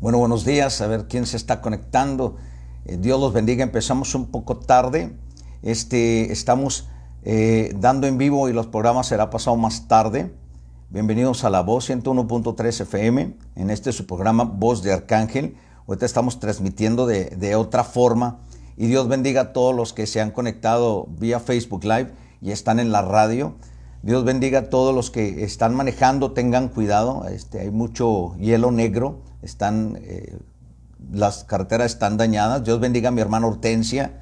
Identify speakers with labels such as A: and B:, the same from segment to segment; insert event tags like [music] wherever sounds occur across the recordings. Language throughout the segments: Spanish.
A: Bueno, buenos días, a ver quién se está conectando. Eh, Dios los bendiga, empezamos un poco tarde. Este, estamos eh, dando en vivo y los programas será pasado más tarde. Bienvenidos a la Voz 101.3 FM, en este su programa Voz de Arcángel. Ahorita estamos transmitiendo de, de otra forma y Dios bendiga a todos los que se han conectado vía Facebook Live y están en la radio. Dios bendiga a todos los que están manejando, tengan cuidado, este, hay mucho hielo negro, están, eh, las carreteras están dañadas. Dios bendiga a mi hermana Hortensia,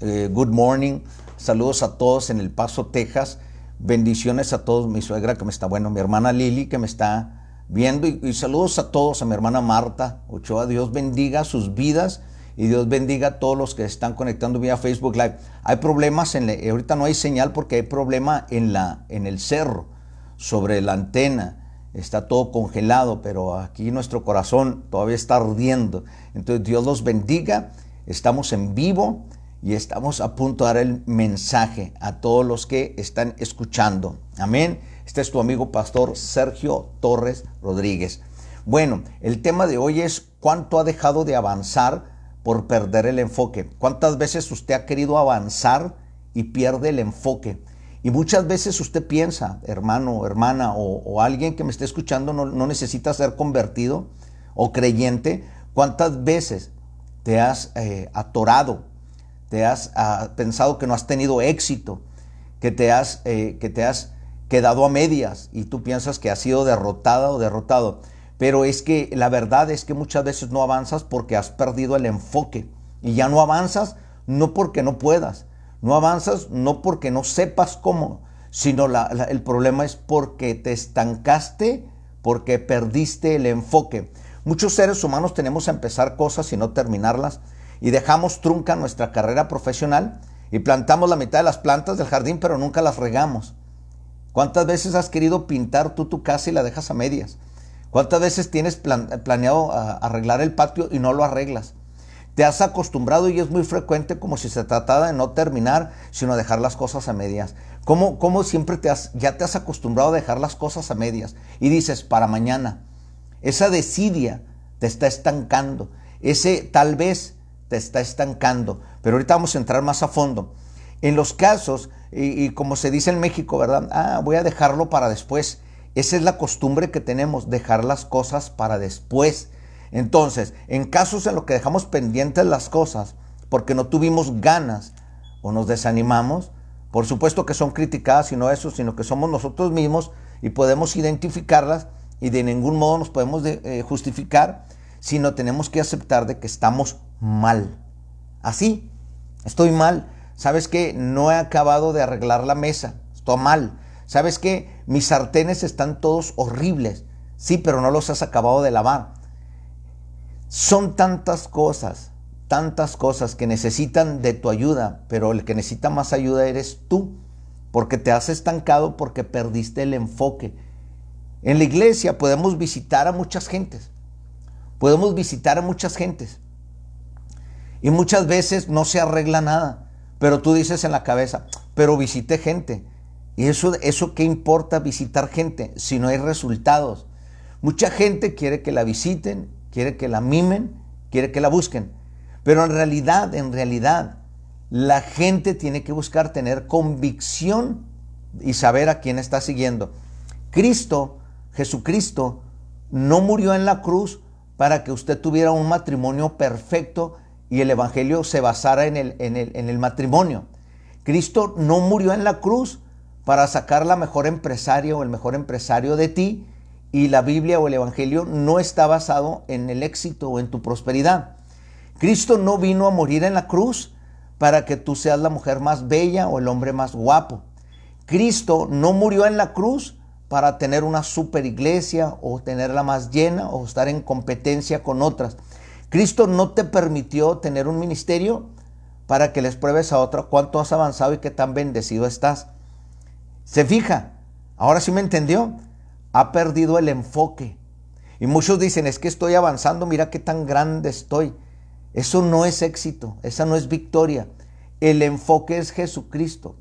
A: eh, good morning, saludos a todos en El Paso, Texas, bendiciones a todos, mi suegra que me está, bueno, mi hermana Lili que me está viendo y, y saludos a todos, a mi hermana Marta Ochoa, Dios bendiga sus vidas y Dios bendiga a todos los que están conectando vía Facebook Live. Hay problemas en ahorita no hay señal porque hay problema en la en el cerro sobre la antena. Está todo congelado, pero aquí nuestro corazón todavía está ardiendo. Entonces Dios los bendiga. Estamos en vivo y estamos a punto de dar el mensaje a todos los que están escuchando. Amén. Este es tu amigo pastor Sergio Torres Rodríguez. Bueno, el tema de hoy es cuánto ha dejado de avanzar por perder el enfoque. ¿Cuántas veces usted ha querido avanzar y pierde el enfoque? Y muchas veces usted piensa, hermano, hermana o, alguien que me esté escuchando no, necesita ser convertido o creyente. ¿Cuántas veces te has eh, atorado, te has ah, pensado que no has tenido éxito, que te, has, eh, que te has quedado a medias y tú piensas que has sido derrotada o derrotado? Pero es que la verdad es que muchas veces no avanzas porque has perdido el enfoque. Y ya no avanzas no porque no puedas. No avanzas no porque no sepas cómo, sino el problema es porque te estancaste, porque perdiste el enfoque. Muchos seres humanos tenemos a empezar cosas y no terminarlas. Y dejamos trunca nuestra carrera profesional y plantamos la mitad de las plantas del jardín, pero nunca las regamos. ¿Cuántas veces has querido pintar tú tu casa y la dejas a medias? ¿Cuántas veces tienes planeado arreglar el patio y no lo arreglas? Te has acostumbrado y es muy frecuente como si se tratara de no terminar, sino dejar las cosas a medias. ¿Cómo, cómo siempre te has, ya te has acostumbrado a dejar las cosas a medias? Y dices, para mañana. Esa desidia te está estancando. Ese tal vez te está estancando. Pero ahorita vamos a entrar más a fondo. En los casos, y, y como se dice en México, ¿verdad? Ah, voy a dejarlo para después. Esa es la costumbre que tenemos, dejar las cosas para después. Entonces, en casos en los que dejamos pendientes las cosas porque no tuvimos ganas o nos desanimamos, por supuesto que son criticadas y no eso, sino que somos nosotros mismos y podemos identificarlas y de ningún modo nos podemos eh, justificar, sino tenemos que aceptar de que estamos mal. Así, estoy mal. ¿Sabes que No he acabado de arreglar la mesa, estoy mal. ¿Sabes qué? Mis sartenes están todos horribles. Sí, pero no los has acabado de lavar. Son tantas cosas, tantas cosas que necesitan de tu ayuda, pero el que necesita más ayuda eres tú, porque te has estancado porque perdiste el enfoque. En la iglesia podemos visitar a muchas gentes. Podemos visitar a muchas gentes. Y muchas veces no se arregla nada. Pero tú dices en la cabeza, pero visité gente. ¿Y eso, eso qué importa visitar gente si no hay resultados? Mucha gente quiere que la visiten, quiere que la mimen, quiere que la busquen. Pero en realidad, en realidad, la gente tiene que buscar tener convicción y saber a quién está siguiendo. Cristo, Jesucristo, no murió en la cruz para que usted tuviera un matrimonio perfecto y el Evangelio se basara en el, en el, en el matrimonio. Cristo no murió en la cruz para sacar la mejor empresaria o el mejor empresario de ti y la Biblia o el Evangelio no está basado en el éxito o en tu prosperidad. Cristo no vino a morir en la cruz para que tú seas la mujer más bella o el hombre más guapo. Cristo no murió en la cruz para tener una super iglesia o tenerla más llena o estar en competencia con otras. Cristo no te permitió tener un ministerio para que les pruebes a otra cuánto has avanzado y qué tan bendecido estás. Se fija, ahora sí me entendió, ha perdido el enfoque. Y muchos dicen, es que estoy avanzando, mira qué tan grande estoy. Eso no es éxito, esa no es victoria. El enfoque es Jesucristo.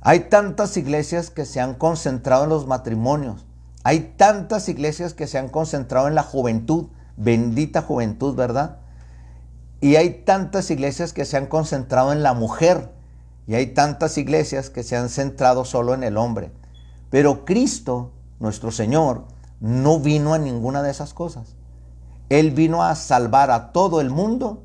A: Hay tantas iglesias que se han concentrado en los matrimonios. Hay tantas iglesias que se han concentrado en la juventud. Bendita juventud, ¿verdad? Y hay tantas iglesias que se han concentrado en la mujer hay tantas iglesias que se han centrado solo en el hombre. Pero Cristo, nuestro Señor, no vino a ninguna de esas cosas. Él vino a salvar a todo el mundo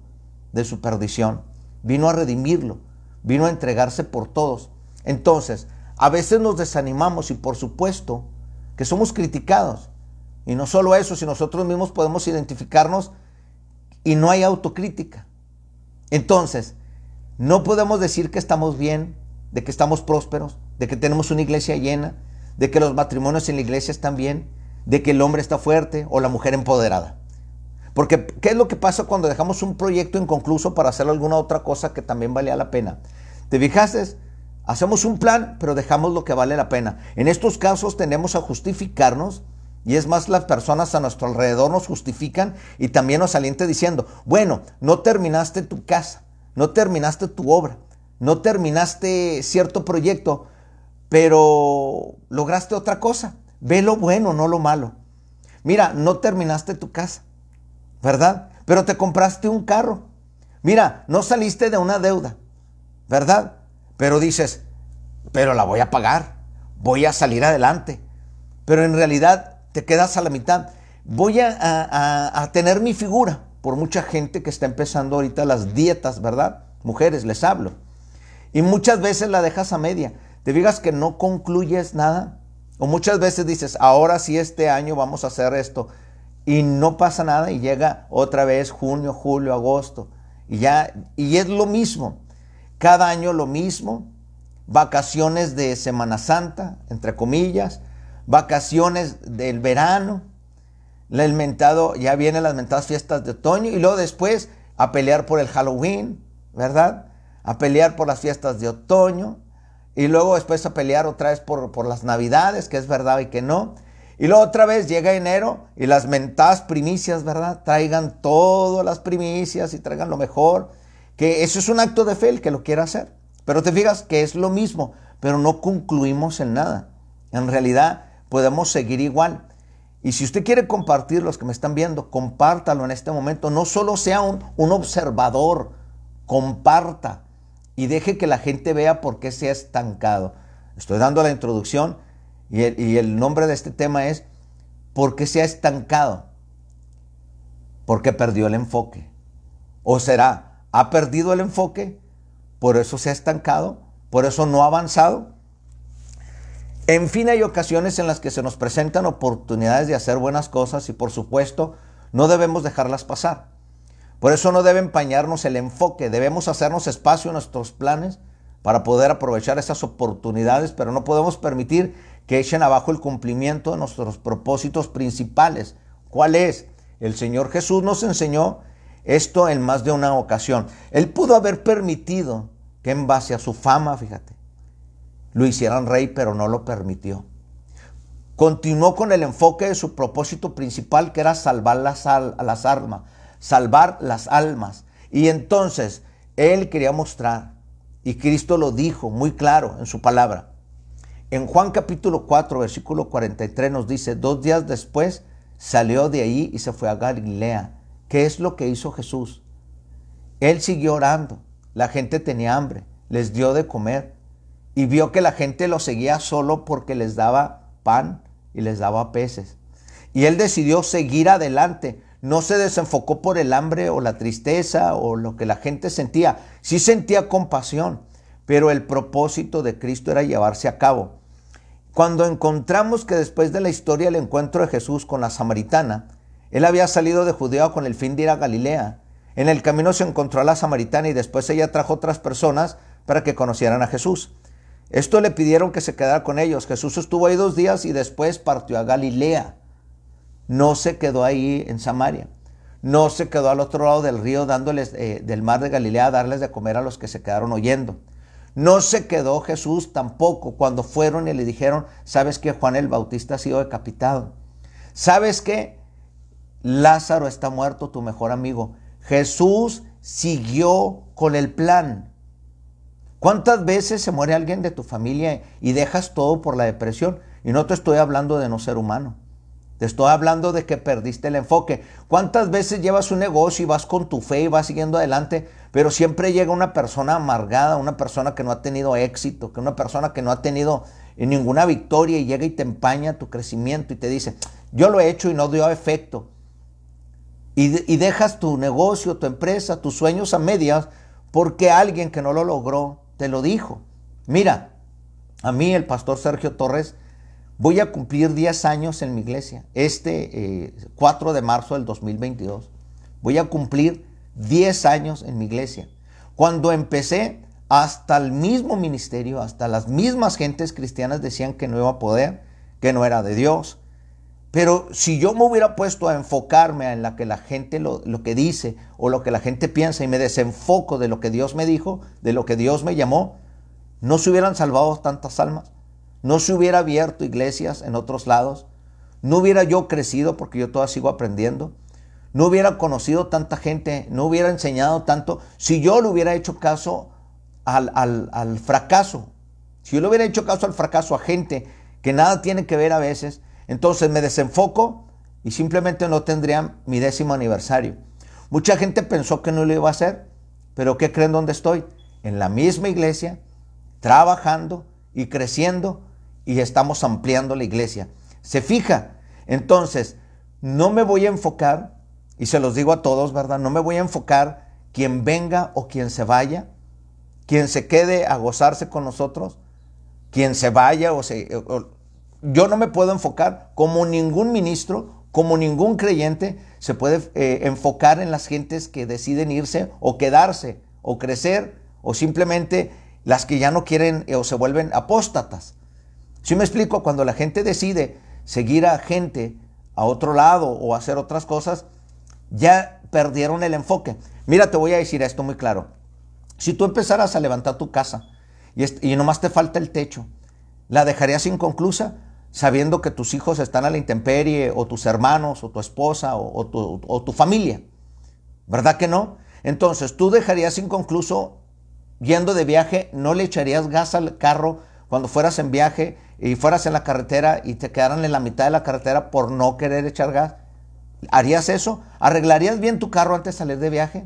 A: de su perdición. Vino a redimirlo. Vino a entregarse por todos. Entonces, a veces nos desanimamos y por supuesto que somos criticados. Y no solo eso, si nosotros mismos podemos identificarnos y no hay autocrítica. Entonces, no podemos decir que estamos bien, de que estamos prósperos, de que tenemos una iglesia llena, de que los matrimonios en la iglesia están bien, de que el hombre está fuerte o la mujer empoderada. Porque, ¿qué es lo que pasa cuando dejamos un proyecto inconcluso para hacer alguna otra cosa que también valía la pena? ¿Te fijaste? Hacemos un plan, pero dejamos lo que vale la pena. En estos casos tendemos a justificarnos y es más, las personas a nuestro alrededor nos justifican y también nos alienta diciendo, bueno, no terminaste tu casa, no terminaste tu obra, no terminaste cierto proyecto, pero lograste otra cosa. Ve lo bueno, no lo malo. Mira, no terminaste tu casa, ¿verdad? Pero te compraste un carro. Mira, no saliste de una deuda, ¿verdad? Pero dices, pero la voy a pagar, voy a salir adelante. Pero en realidad te quedas a la mitad. Voy a, tener mi figura por mucha gente que está empezando ahorita las dietas, ¿verdad? Mujeres, les hablo. Y muchas veces la dejas a media. Te digas que no concluyes nada. O muchas veces dices, ahora sí este año vamos a hacer esto. Y no pasa nada y llega otra vez junio, julio, agosto. Y ya, y es lo mismo. Cada año lo mismo, vacaciones de Semana Santa, entre comillas, vacaciones del verano, el mentado, ya vienen las mentadas fiestas de otoño y luego después a pelear por el Halloween, ¿verdad? A pelear por las fiestas de otoño y luego después a pelear otra vez por, por las navidades, que es verdad y que no. Y luego otra vez llega enero y las mentadas primicias, ¿verdad? Traigan todas las primicias y traigan lo mejor que eso es un acto de fe el que lo quiera hacer. Pero te fijas que es lo mismo, pero no concluimos en nada. En realidad podemos seguir igual. Y si usted quiere compartir, los que me están viendo, compártalo en este momento. No solo sea un, un observador, comparta y deje que la gente vea por qué se ha estancado. Estoy dando la introducción y el, y el nombre de este tema es ¿por qué se ha estancado? Porque perdió el enfoque. ¿O será ha perdido el enfoque, por eso se ha estancado, por eso no ha avanzado. En fin, hay ocasiones en las que se nos presentan oportunidades de hacer buenas cosas y por supuesto no debemos dejarlas pasar. Por eso no debe empañarnos el enfoque, debemos hacernos espacio en nuestros planes para poder aprovechar esas oportunidades, pero no podemos permitir que echen abajo el cumplimiento de nuestros propósitos principales. ¿Cuál es? El Señor Jesús nos enseñó esto en más de una ocasión. Él pudo haber permitido que en base a su fama, fíjate, lo hicieran rey, pero no lo permitió. Continuó con el enfoque de su propósito principal, que era salvar las, las almas, salvar las almas. Y entonces él quería mostrar, y Cristo lo dijo muy claro en su palabra. En Juan capítulo 4, versículo 43 nos dice, dos días después salió de ahí y se fue a Galilea ¿Qué es lo que hizo Jesús? Él siguió orando. La gente tenía hambre. Les dio de comer. Y vio que la gente lo seguía solo porque les daba pan y les daba peces. Y él decidió seguir adelante. No se desenfocó por el hambre o la tristeza o lo que la gente sentía. Sí sentía compasión, pero el propósito de Cristo era llevarse a cabo. Cuando encontramos que después de la historia el encuentro de Jesús con la samaritana, él había salido de Judea con el fin de ir a Galilea. En el camino se encontró a la samaritana y después ella trajo otras personas para que conocieran a Jesús. Esto le pidieron que se quedara con ellos. Jesús estuvo ahí dos días y después partió a Galilea. No se quedó ahí en Samaria. No se quedó al otro lado del río dándoles eh, del mar de Galilea a darles de comer a los que se quedaron oyendo. No se quedó Jesús tampoco cuando fueron y le dijeron, ¿sabes que Juan el Bautista ha sido decapitado? ¿Sabes qué? Lázaro está muerto, tu mejor amigo. Jesús siguió con el plan. ¿Cuántas veces se muere alguien de tu familia y dejas todo por la depresión? Y no te estoy hablando de no ser humano. Te estoy hablando de que perdiste el enfoque. ¿Cuántas veces llevas un negocio y vas con tu fe y vas siguiendo adelante, pero siempre llega una persona amargada, una persona que no ha tenido éxito, que una persona que no ha tenido ninguna victoria y llega y te empaña tu crecimiento y te dice, yo lo he hecho y no dio efecto. Y, y dejas tu negocio, tu empresa, tus sueños a medias porque alguien que no lo logró te lo dijo. Mira, a mí el pastor Sergio Torres, Voy a cumplir 10 años en mi iglesia. Este 4 eh, de marzo del 2022. Voy a cumplir 10 años en mi iglesia. Cuando empecé, hasta el mismo ministerio, hasta las mismas gentes cristianas decían que no iba a poder, que no era de Dios. Pero si yo me hubiera puesto a enfocarme en la que la gente lo, lo, que dice o lo que la gente piensa y me desenfoco de lo que Dios me dijo, de lo que Dios me llamó, no se hubieran salvado tantas almas no se hubiera abierto iglesias en otros lados, no hubiera yo crecido porque yo todavía sigo aprendiendo, no hubiera conocido tanta gente, no hubiera enseñado tanto, si yo le hubiera hecho caso al, al fracaso, si yo le hubiera hecho caso al fracaso a gente que nada tiene que ver a veces, entonces me desenfoco y simplemente no tendría mi décimo aniversario. Mucha gente pensó que no lo iba a hacer, pero ¿qué creen dónde estoy? En la misma iglesia, trabajando y creciendo y estamos ampliando la iglesia. Se fija. Entonces, no me voy a enfocar, y se los digo a todos, ¿verdad? No me voy a enfocar quien venga o quien se vaya, quien se quede a gozarse con nosotros, quien se vaya o se... yo no me puedo enfocar como ningún ministro, como ningún creyente se puede eh, enfocar en las gentes que deciden irse o quedarse o crecer o simplemente las que ya no quieren eh, o se vuelven apóstatas. Si me explico, cuando la gente decide seguir a gente a otro lado o hacer otras cosas, ya perdieron el enfoque. Mira, te voy a decir esto muy claro. Si tú empezaras a levantar tu casa y, nomás te falta el techo, ¿la dejarías inconclusa sabiendo que tus hijos están a la intemperie o tus hermanos o tu esposa o, tu, o tu familia? ¿Verdad que no? Entonces, tú dejarías inconcluso yendo de viaje, no le echarías gas al carro cuando fueras en viaje y fueras en la carretera y te quedaran en la mitad de la carretera por no querer echar gas, ¿harías eso? ¿Arreglarías bien tu carro antes de salir de viaje?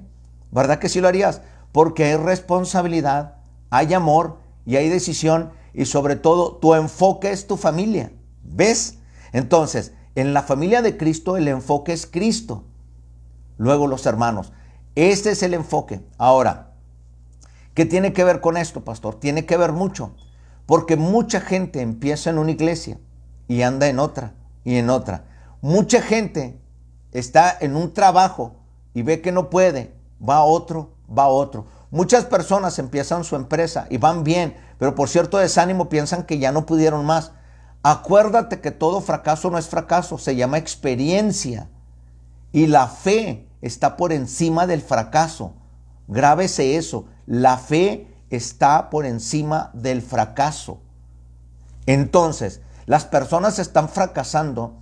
A: ¿Verdad que sí lo harías? Porque hay responsabilidad, hay amor y hay decisión y sobre todo tu enfoque es tu familia. ¿Ves? Entonces, en la familia de Cristo el enfoque es Cristo. Luego los hermanos. Este es el enfoque. Ahora, ¿qué tiene que ver con esto, pastor? Tiene que ver mucho. Porque mucha gente empieza en una iglesia y anda en otra y en otra. Mucha gente está en un trabajo y ve que no puede, va a otro, va a otro. Muchas personas empiezan su empresa y van bien, pero por cierto desánimo piensan que ya no pudieron más. Acuérdate que todo fracaso no es fracaso, se llama experiencia. Y la fe está por encima del fracaso. Grábese eso. La fe está por encima del fracaso. Entonces, las personas están fracasando,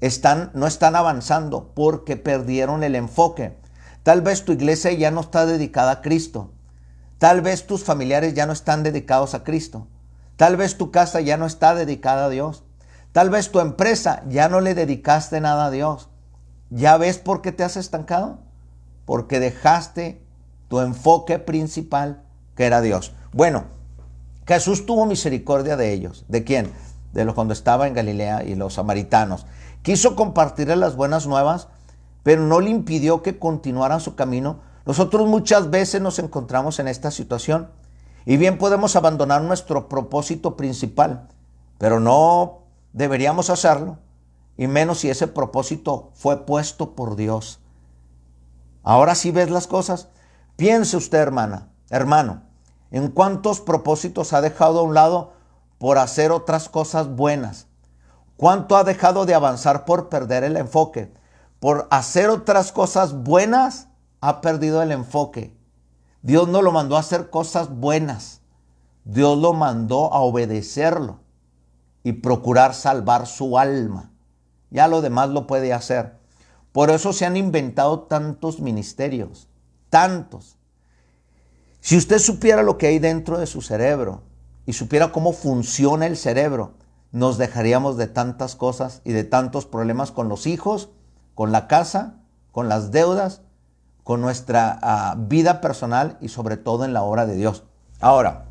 A: están, no están avanzando porque perdieron el enfoque. Tal vez tu iglesia ya no está dedicada a Cristo. Tal vez tus familiares ya no están dedicados a Cristo. Tal vez tu casa ya no está dedicada a Dios. Tal vez tu empresa ya no le dedicaste nada a Dios. ¿Ya ves por qué te has estancado? Porque dejaste tu enfoque principal que era Dios. Bueno, Jesús tuvo misericordia de ellos. ¿De quién? De los cuando estaba en Galilea y los samaritanos. Quiso compartirles las buenas nuevas, pero no le impidió que continuaran su camino. Nosotros muchas veces nos encontramos en esta situación y bien podemos abandonar nuestro propósito principal, pero no deberíamos hacerlo, y menos si ese propósito fue puesto por Dios. Ahora sí ves las cosas. Piense usted, hermana, hermano, ¿En cuántos propósitos ha dejado a un lado por hacer otras cosas buenas? ¿Cuánto ha dejado de avanzar por perder el enfoque? Por hacer otras cosas buenas, ha perdido el enfoque. Dios no lo mandó a hacer cosas buenas. Dios lo mandó a obedecerlo y procurar salvar su alma. Ya lo demás lo puede hacer. Por eso se han inventado tantos ministerios, tantos. Si usted supiera lo que hay dentro de su cerebro y supiera cómo funciona el cerebro, nos dejaríamos de tantas cosas y de tantos problemas con los hijos, con la casa, con las deudas, con nuestra ah, vida personal y sobre todo en la obra de Dios. Ahora,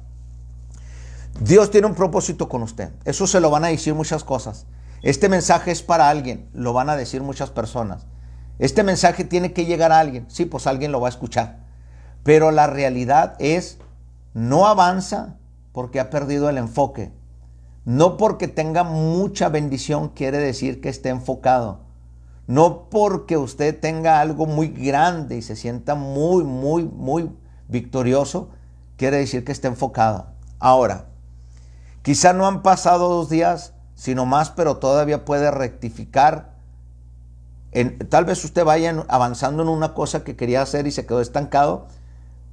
A: Dios tiene un propósito con usted. Eso se lo van a decir muchas cosas. Este mensaje es para alguien, lo van a decir muchas personas. Este mensaje tiene que llegar a alguien. Sí, pues alguien lo va a escuchar. Pero la realidad es, no avanza porque ha perdido el enfoque. No porque tenga mucha bendición quiere decir que esté enfocado. No porque usted tenga algo muy grande y se sienta muy, muy, muy victorioso, quiere decir que esté enfocado. Ahora, quizá no han pasado dos días, sino más, pero todavía puede rectificar. En, tal vez usted vaya avanzando en una cosa que quería hacer y se quedó estancado.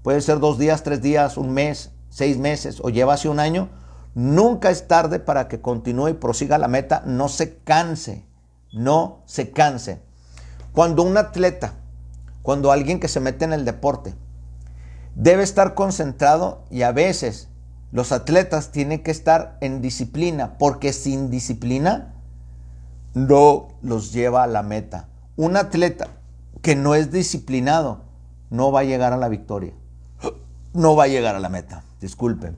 A: Puede ser dos días, tres días, un mes, seis meses o lleva hace un año Nunca es tarde para que continúe y prosiga la meta. No se canse, no se canse. Cuando un atleta, cuando alguien que se mete en el deporte, debe estar concentrado y a veces los atletas tienen que estar en disciplina, porque sin disciplina no los lleva a la meta. Un atleta que no es disciplinado no va a llegar a la victoria. No va a llegar a la meta. Disculpen.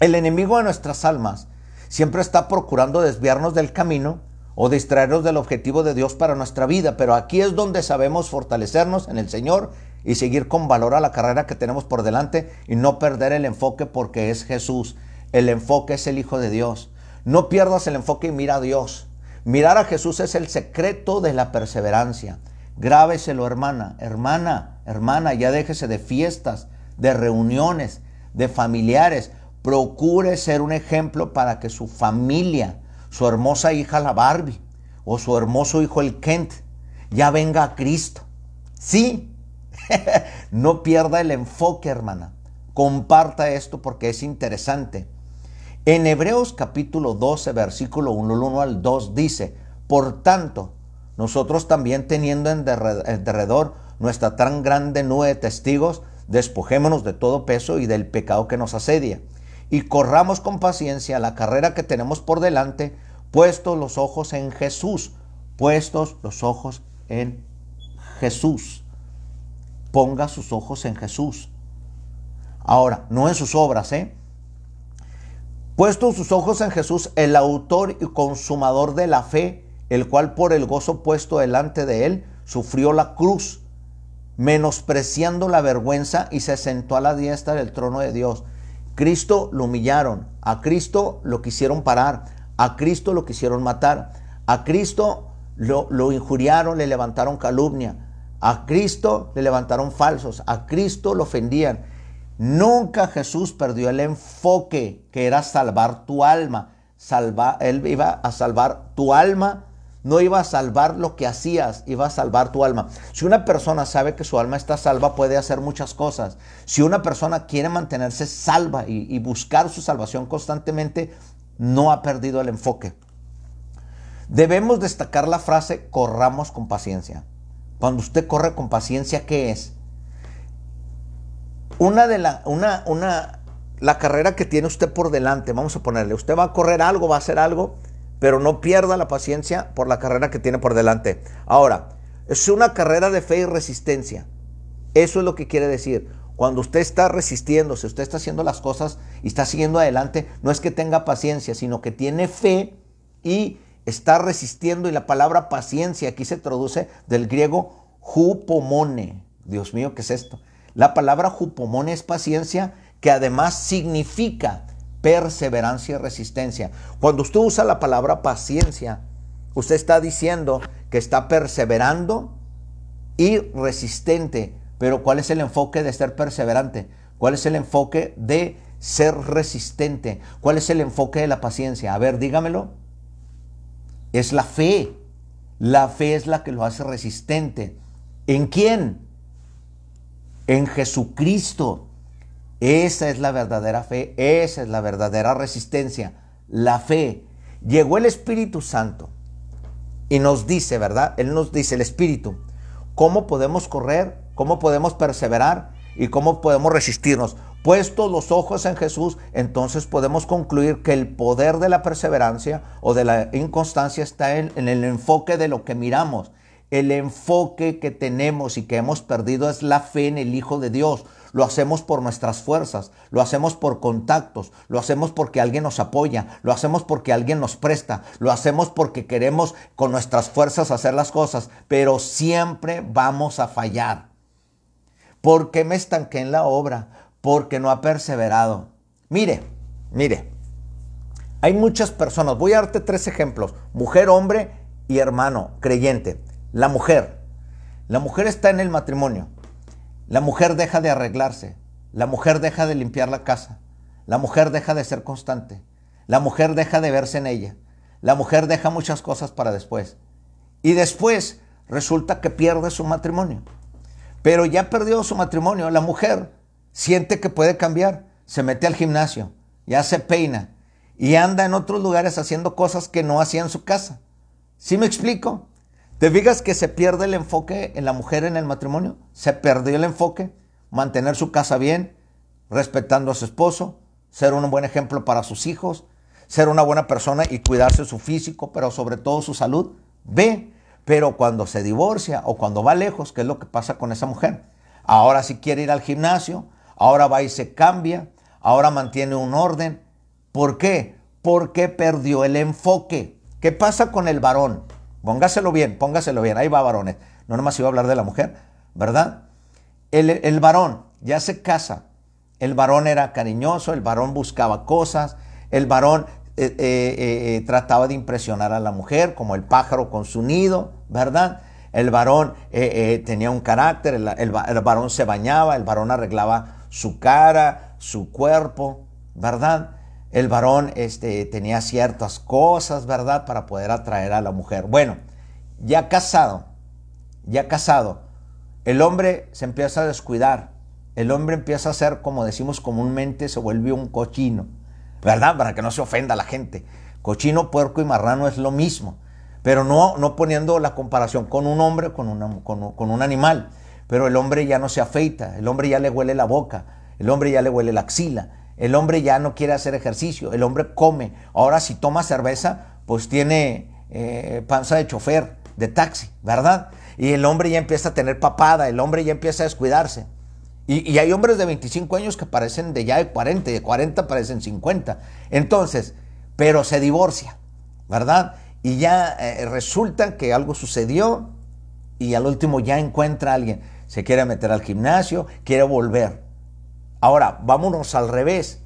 A: El enemigo de nuestras almas siempre está procurando desviarnos del camino o distraernos del objetivo de Dios para nuestra vida, pero aquí es donde sabemos fortalecernos en el Señor y seguir con valor a la carrera que tenemos por delante y no perder el enfoque porque es Jesús. El enfoque es el Hijo de Dios. No pierdas el enfoque y mira a Dios. Mirar a Jesús es el secreto de la perseverancia. Grábeselo, hermana, hermana, hermana, ya déjese de fiestas, de reuniones, de familiares procure ser un ejemplo para que su familia, su hermosa hija la Barbie o su hermoso hijo el Kent, ya venga a Cristo. Sí, [laughs] no pierda el enfoque, hermana. Comparta esto porque es interesante. En Hebreos capítulo 12, versículo 1, 1 al 2 dice, por tanto, nosotros también teniendo en derredor nuestra tan grande nube de testigos, despojémonos de todo peso y del pecado que nos asedia y corramos con paciencia la carrera que tenemos por delante, puestos los ojos en Jesús, puestos los ojos en Jesús. Ponga sus ojos en Jesús. Ahora, no en sus obras, ¿eh? Puestos sus ojos en Jesús, el autor y consumador de la fe, el cual por el gozo puesto delante de él sufrió la cruz, menospreciando la vergüenza y se sentó a la diestra del trono de Dios. Cristo lo humillaron, a Cristo lo quisieron parar, a Cristo lo quisieron matar, a Cristo lo, lo injuriaron, le levantaron calumnia, a Cristo le levantaron falsos, a Cristo lo ofendían. Nunca Jesús perdió el enfoque que era salvar tu alma. Salva, él iba a salvar tu alma no iba a salvar lo que hacías, iba a salvar tu alma. Si una persona sabe que su alma está salva, puede hacer muchas cosas. Si una persona quiere mantenerse salva y, buscar su salvación constantemente, no ha perdido el enfoque. Debemos destacar la frase corramos con paciencia. Cuando usted corre con paciencia, ¿qué es? Una de la, una, una, la carrera que tiene usted por delante, vamos a ponerle, usted va a correr algo, va a hacer algo, pero no pierda la paciencia por la carrera que tiene por delante. Ahora, es una carrera de fe y resistencia. Eso es lo que quiere decir. Cuando usted está resistiendo, si usted está haciendo las cosas y está siguiendo adelante, no es que tenga paciencia, sino que tiene fe y está resistiendo. Y la palabra paciencia aquí se traduce del griego jupomone. Dios mío, ¿qué es esto? La palabra jupomone es paciencia que además significa perseverancia y resistencia. Cuando usted usa la palabra paciencia, usted está diciendo que está perseverando y resistente. Pero ¿cuál es el enfoque de ser perseverante? ¿Cuál es el enfoque de ser resistente? ¿Cuál es el enfoque de la paciencia? A ver, dígamelo. Es la fe. La fe es la que lo hace resistente. ¿En quién? En Jesucristo. Esa es la verdadera fe, esa es la verdadera resistencia, la fe. Llegó el Espíritu Santo y nos dice, ¿verdad? Él nos dice, el Espíritu, cómo podemos correr, cómo podemos perseverar y cómo podemos resistirnos. Puestos los ojos en Jesús, entonces podemos concluir que el poder de la perseverancia o de la inconstancia está en, en el enfoque de lo que miramos. El enfoque que tenemos y que hemos perdido es la fe en el Hijo de Dios. Lo hacemos por nuestras fuerzas, lo hacemos por contactos, lo hacemos porque alguien nos apoya, lo hacemos porque alguien nos presta, lo hacemos porque queremos con nuestras fuerzas hacer las cosas, pero siempre vamos a fallar. ¿Por qué me estanqué en la obra? porque no ha perseverado. Mire, mire, hay muchas personas, voy a darte tres ejemplos, mujer, hombre y hermano, creyente. La mujer, la mujer está en el matrimonio, la mujer deja de arreglarse, la mujer deja de limpiar la casa, la mujer deja de ser constante, la mujer deja de verse en ella, la mujer deja muchas cosas para después. Y después resulta que pierde su matrimonio. Pero ya perdió su matrimonio, la mujer siente que puede cambiar, se mete al gimnasio, ya se peina y anda en otros lugares haciendo cosas que no hacía en su casa. ¿Sí me explico? ¿Te fijas que se pierde el enfoque en la mujer en el matrimonio? Se perdió el enfoque, mantener su casa bien, respetando a su esposo, ser un buen ejemplo para sus hijos, ser una buena persona y cuidarse su físico, pero sobre todo su salud. Ve, pero cuando se divorcia o cuando va lejos, ¿qué es lo que pasa con esa mujer? Ahora si quiere ir al gimnasio, ahora va y se cambia, ahora mantiene un orden. ¿Por qué? Porque perdió el enfoque. ¿Qué pasa con el varón? Póngaselo bien, póngaselo bien. Ahí va varones. No nomás iba a hablar de la mujer, ¿verdad? El, varón ya se casa. El varón era cariñoso, el varón buscaba cosas, el varón eh, eh, eh, trataba de impresionar a la mujer como el pájaro con su nido, ¿verdad? El varón tenía un carácter, el varón se bañaba, el varón arreglaba su cara, su cuerpo, ¿verdad? El varón este, tenía ciertas cosas, ¿verdad? Para poder atraer a la mujer. Bueno, ya casado, ya casado, el hombre se empieza a descuidar. El hombre empieza a ser, como decimos comúnmente, se vuelve un cochino, ¿verdad? Para que no se ofenda la gente. Cochino, puerco y marrano es lo mismo, pero no, no poniendo la comparación con un hombre, con, con, con un animal pero el hombre ya no se afeita, el hombre ya le huele la boca, el hombre ya le huele la axila, el hombre ya no quiere hacer ejercicio, el hombre come. Ahora si toma cerveza, pues tiene eh, panza de chofer, de taxi, ¿verdad? Y el hombre ya empieza a tener papada, el hombre ya empieza a descuidarse. Y, hay hombres de 25 años que parecen de ya de 40, de 40 parecen 50. Entonces, pero se divorcia, ¿verdad? Y ya eh, resulta que algo sucedió y al último ya encuentra a alguien se quiere meter al gimnasio, quiere volver. Ahora, vámonos al revés.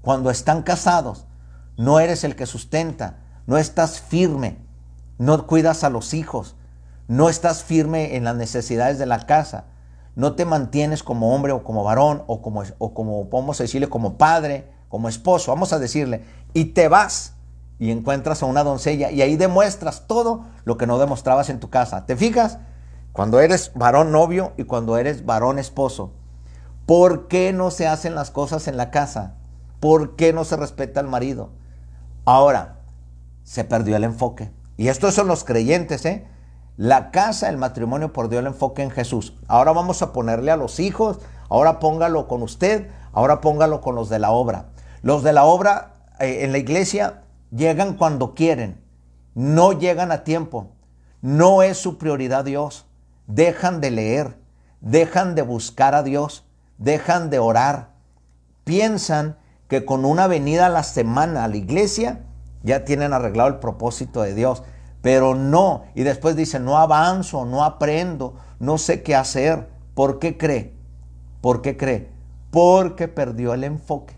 A: Cuando están casados, no eres el que sustenta, no estás firme, no cuidas a los hijos, no estás firme en las necesidades de la casa, no te mantienes como hombre o como varón o como, o como decirle, como padre, como esposo, vamos a decirle, y te vas y encuentras a una doncella y ahí demuestras todo lo que no demostrabas en tu casa. ¿Te fijas? Cuando eres varón novio y cuando eres varón esposo. ¿Por qué no se hacen las cosas en la casa? ¿Por qué no se respeta al marido? Ahora, se perdió el enfoque. Y estos son los creyentes, ¿eh? La casa, el matrimonio perdió el enfoque en Jesús. Ahora vamos a ponerle a los hijos, ahora póngalo con usted, ahora póngalo con los de la obra. Los de la obra eh, en la iglesia llegan cuando quieren, no llegan a tiempo. No es su prioridad Dios dejan de leer, dejan de buscar a Dios, dejan de orar. Piensan que con una venida a la semana a la iglesia ya tienen arreglado el propósito de Dios, pero no. Y después dicen, no avanzo, no aprendo, no sé qué hacer. ¿Por qué cree? ¿Por qué cree? Porque perdió el enfoque.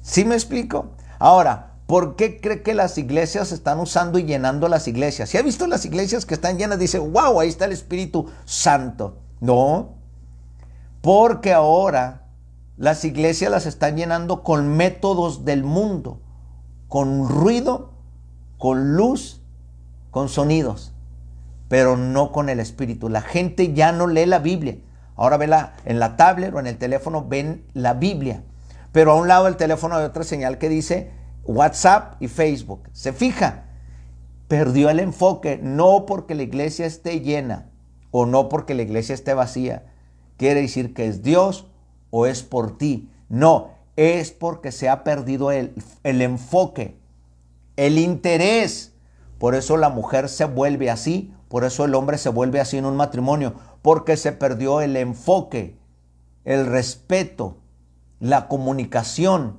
A: ¿Sí me explico? Ahora, ¿Por qué cree que las iglesias están usando y llenando las iglesias? Si ha visto las iglesias que están llenas, dice, wow, ahí está el Espíritu Santo. No, porque ahora las iglesias las están llenando con métodos del mundo, con ruido, con luz, con sonidos, pero no con el Espíritu. La gente ya no lee la Biblia. Ahora ve en la tablet o en el teléfono, ven la Biblia. Pero a un lado del teléfono hay otra señal que dice WhatsApp y Facebook. Se fija, perdió el enfoque, no porque la iglesia esté llena o no porque la iglesia esté vacía. Quiere decir que es Dios o es por ti. No, es porque se ha perdido el, enfoque, el interés. Por eso la mujer se vuelve así, por eso el hombre se vuelve así en un matrimonio, porque se perdió el enfoque, el respeto, la comunicación,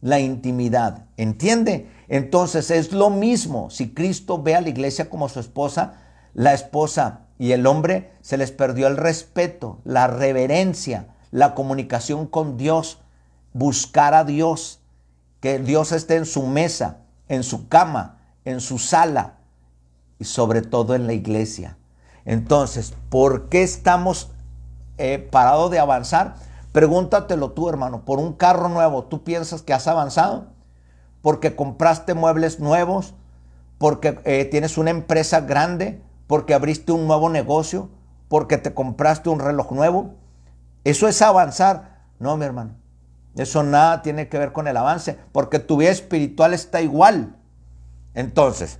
A: la intimidad. ¿Entiende? Entonces es lo mismo. Si Cristo ve a la iglesia como su esposa, la esposa y el hombre se les perdió el respeto, la reverencia, la comunicación con Dios, buscar a Dios, que Dios esté en su mesa, en su cama, en su sala y sobre todo en la iglesia. Entonces, ¿por qué estamos eh, parados de avanzar? Pregúntatelo tú, hermano, por un carro nuevo, ¿tú piensas que has avanzado? Porque compraste muebles nuevos, porque eh, tienes una empresa grande, porque abriste un nuevo negocio, porque te compraste un reloj nuevo. Eso es avanzar. No, mi hermano. Eso nada tiene que ver con el avance, porque tu vida espiritual está igual. Entonces,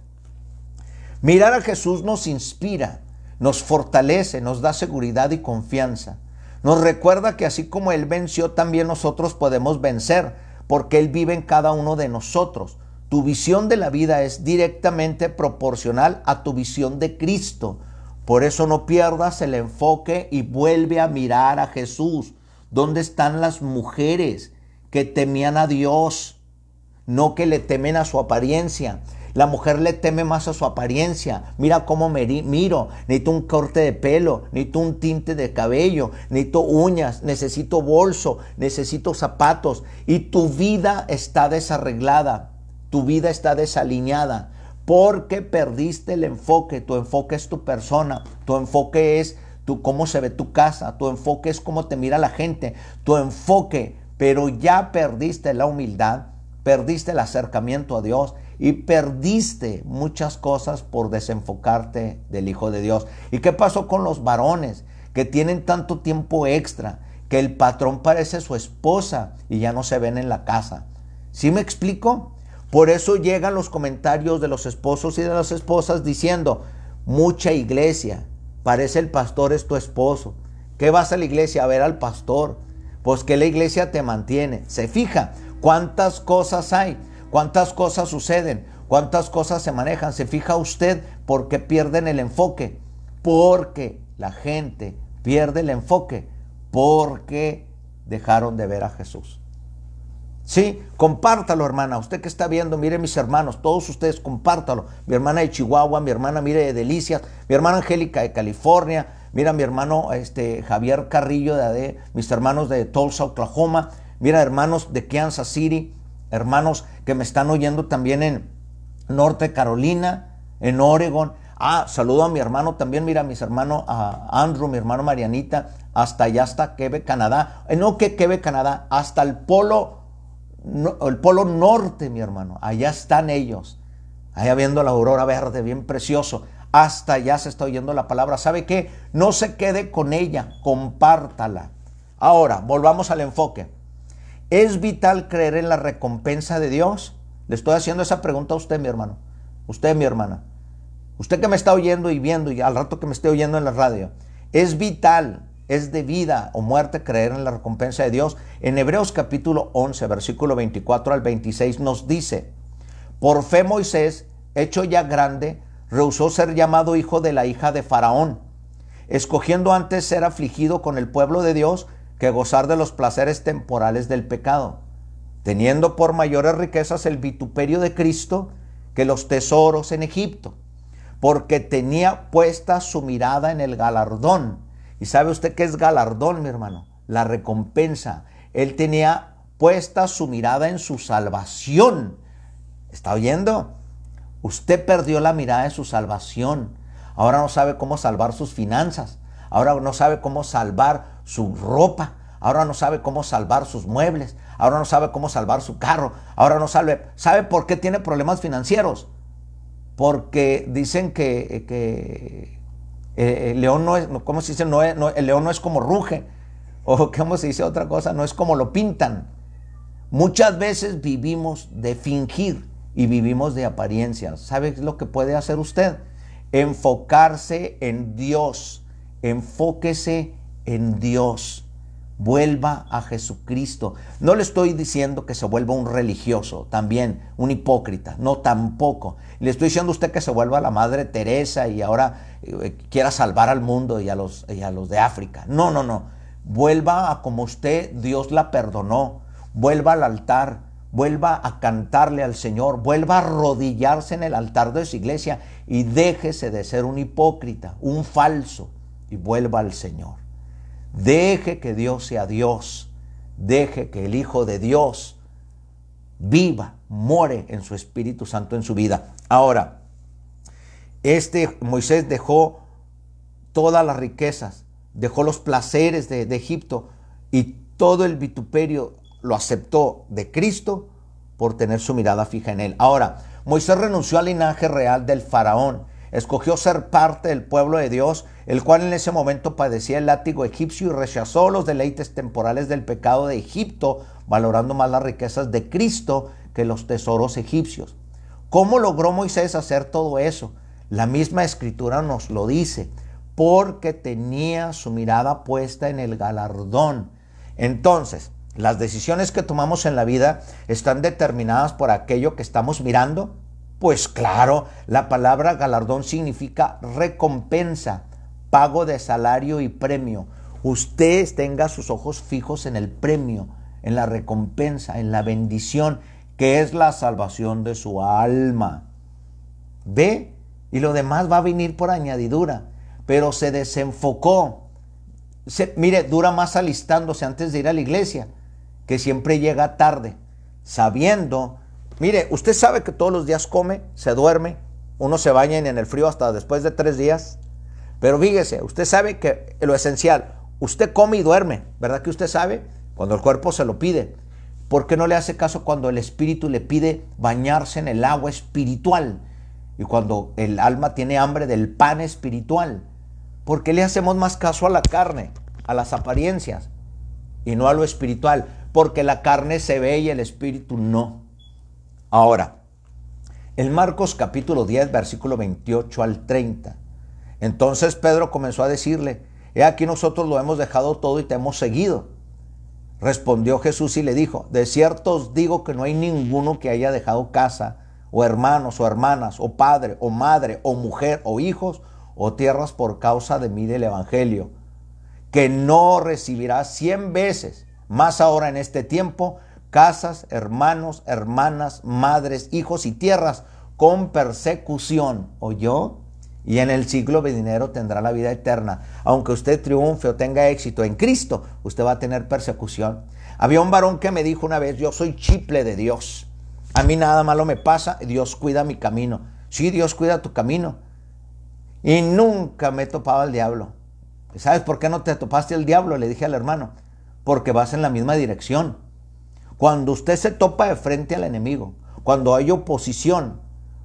A: mirar a Jesús nos inspira, nos fortalece, nos da seguridad y confianza. Nos recuerda que así como Él venció, también nosotros podemos vencer, porque Él vive en cada uno de nosotros. Tu visión de la vida es directamente proporcional a tu visión de Cristo. Por eso no pierdas el enfoque y vuelve a mirar a Jesús. ¿Dónde están las mujeres que temían a Dios? No que le temen a su apariencia. La mujer le teme más a su apariencia. Mira cómo me miro. Necesito un corte de pelo, necesito un tinte de cabello, necesito uñas, necesito bolso, necesito zapatos. Y tu vida está desarreglada, tu vida está desaliñada porque perdiste el enfoque. Tu enfoque es tu persona, tu enfoque es tu, cómo se ve tu casa, tu enfoque es cómo te mira la gente, tu enfoque, pero ya perdiste la humildad, perdiste el acercamiento a Dios y perdiste muchas cosas por desenfocarte del Hijo de Dios. ¿Y qué pasó con los varones que tienen tanto tiempo extra que el patrón parece su esposa y ya no se ven en la casa? ¿Sí me explico? Por eso llegan los comentarios de los esposos y de las esposas diciendo, mucha iglesia, parece el pastor es tu esposo. ¿Qué vas a la iglesia a ver al pastor? Pues que la iglesia te mantiene. Se fija cuántas cosas hay. ¿Cuántas cosas suceden? ¿Cuántas cosas se manejan? ¿Se fija usted por qué pierden el enfoque? Porque la gente pierde el enfoque porque dejaron de ver a Jesús. Sí, compártalo, hermana. Usted que está viendo, mire mis hermanos, todos ustedes compártalo. Mi hermana de Chihuahua, mi hermana, mire de Delicias, mi hermana Angélica de California, mira mi hermano este, Javier Carrillo de AD, mis hermanos de Tulsa, Oklahoma, mira hermanos de Kansas City, hermanos que me están oyendo también en Norte Carolina, en Oregon. Ah, saludo a mi hermano también, mira, mis hermanos, a Andrew, mi hermano Marianita, hasta allá, hasta Quebec, Canadá. Eh, no que Quebec, Canadá, hasta el polo, el polo norte, mi hermano. Allá están ellos. Allá viendo la aurora verde, bien precioso. Hasta allá se está oyendo la palabra. ¿Sabe qué? No se quede con ella, compártala. Ahora, volvamos al enfoque. ¿Es vital creer en la recompensa de Dios? Le estoy haciendo esa pregunta a usted, mi hermano. Usted, mi hermana. Usted que me está oyendo y viendo y al rato que me esté oyendo en la radio. ¿Es vital, es de vida o muerte creer en la recompensa de Dios? En Hebreos capítulo 11, versículo 24 al 26 nos dice, por fe Moisés, hecho ya grande, rehusó ser llamado hijo de la hija de Faraón, escogiendo antes ser afligido con el pueblo de Dios que gozar de los placeres temporales del pecado, teniendo por mayores riquezas el vituperio de Cristo que los tesoros en Egipto, porque tenía puesta su mirada en el galardón. ¿Y sabe usted qué es galardón, mi hermano? La recompensa. Él tenía puesta su mirada en su salvación. ¿Está oyendo? Usted perdió la mirada en su salvación. Ahora no sabe cómo salvar sus finanzas. Ahora no sabe cómo salvar su ropa, ahora no sabe cómo salvar sus muebles, ahora no sabe cómo salvar su carro, ahora no sabe, ¿sabe por qué tiene problemas financieros? Porque dicen que, que eh, el león no es, ¿cómo se dice? No, el león no es como ruge, [laughs] o ¿cómo se dice otra cosa? No es como lo pintan. Muchas veces vivimos de fingir y vivimos de apariencias. ¿Sabe lo que puede hacer usted? Enfocarse en Dios. Enfóquese en Dios. Vuelva a Jesucristo. No le estoy diciendo que se vuelva un religioso, también un hipócrita, no tampoco. Le estoy diciendo a usted que se vuelva la Madre Teresa y ahora eh, quiera salvar al mundo y a, los, y a los de África. No, no, no. Vuelva a como usted, Dios la perdonó. Vuelva al altar, vuelva a cantarle al Señor, vuelva a arrodillarse en el altar de su iglesia y déjese de ser un hipócrita, un falso, y vuelva al Señor. Deje que Dios sea Dios. Deje que el Hijo de Dios viva, more en su Espíritu Santo en su vida. Ahora, este Moisés dejó todas las riquezas, dejó los placeres de Egipto y todo el vituperio lo aceptó de Cristo por tener su mirada fija en él. Ahora, Moisés renunció al linaje real del faraón escogió ser parte del pueblo de Dios, el cual en ese momento padecía el látigo egipcio y rechazó los deleites temporales del pecado de Egipto, valorando más las riquezas de Cristo que los tesoros egipcios. ¿Cómo logró Moisés hacer todo eso? La misma escritura nos lo dice, porque tenía su mirada puesta en el galardón. Entonces, las decisiones que tomamos en la vida están determinadas por aquello que estamos mirando, pues claro, la palabra galardón significa recompensa, pago de salario y premio. Usted tenga sus ojos fijos en el premio, en la recompensa, en la bendición, que es la salvación de su alma. ¿Ve? Y lo demás va a venir por añadidura. Pero se desenfocó. mire, dura más alistándose antes de ir a la iglesia, que siempre llega tarde, sabiendo Mire, usted sabe que todos los días come, se duerme, uno se baña en el frío hasta después de tres días. Pero fíjese, usted sabe que lo esencial, usted come y duerme, ¿verdad que usted sabe? Cuando el cuerpo se lo pide. ¿Por qué no le hace caso cuando el espíritu le pide bañarse en el agua espiritual? Y cuando el alma tiene hambre del pan espiritual. ¿Por qué le hacemos más caso a la carne, a las apariencias, y no a lo espiritual? Porque la carne se ve y el espíritu no. Ahora, en Marcos capítulo 10, versículo 28 al 30. Entonces Pedro comenzó a decirle, he aquí nosotros lo hemos dejado todo y te hemos seguido. Respondió Jesús y le dijo, de cierto os digo que no hay ninguno que haya dejado casa, o hermanos, o hermanas, o padre, o madre, o mujer, o hijos, o tierras por causa de mí del Evangelio, que no recibirá cien veces, más ahora en este tiempo, casas, hermanos, hermanas, madres, hijos y tierras con persecución. ¿Oyó? Y en el siglo venidero tendrá la vida eterna. Aunque usted triunfe o tenga éxito en Cristo, usted va a tener persecución. Había un varón que me dijo una vez, yo soy chiple de Dios. A mí nada malo me pasa, Dios cuida mi camino. Sí, Dios cuida tu camino. Y nunca me he topado al diablo. ¿Sabes por qué no te topaste al diablo? Le dije al hermano. Porque vas en la misma dirección. Cuando usted se topa de frente al enemigo, cuando hay oposición,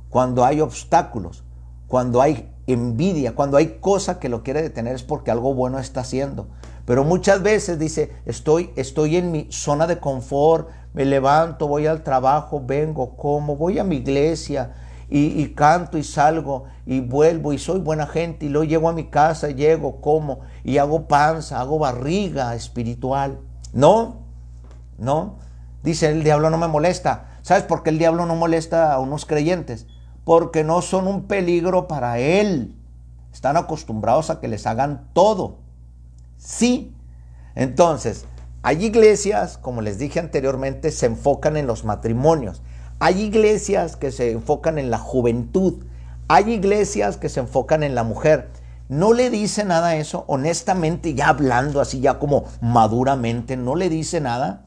A: cuando hay obstáculos, cuando hay envidia, cuando hay cosa que lo quiere detener es porque algo bueno está haciendo. Pero muchas veces dice, estoy, estoy en mi zona de confort, me levanto, voy al trabajo, vengo, como, voy a mi iglesia y, y, canto y salgo y vuelvo y soy buena gente y luego llego a mi casa, llego, como y hago panza, hago barriga espiritual. No, no. Dice, el diablo no me molesta. ¿Sabes por qué el diablo no molesta a unos creyentes? Porque no son un peligro para él. Están acostumbrados a que les hagan todo. Sí. Entonces, hay iglesias, como les dije anteriormente, se enfocan en los matrimonios. Hay iglesias que se enfocan en la juventud. Hay iglesias que se enfocan en la mujer. No le dice nada a eso, honestamente, ya hablando así, ya como maduramente, no le dice nada.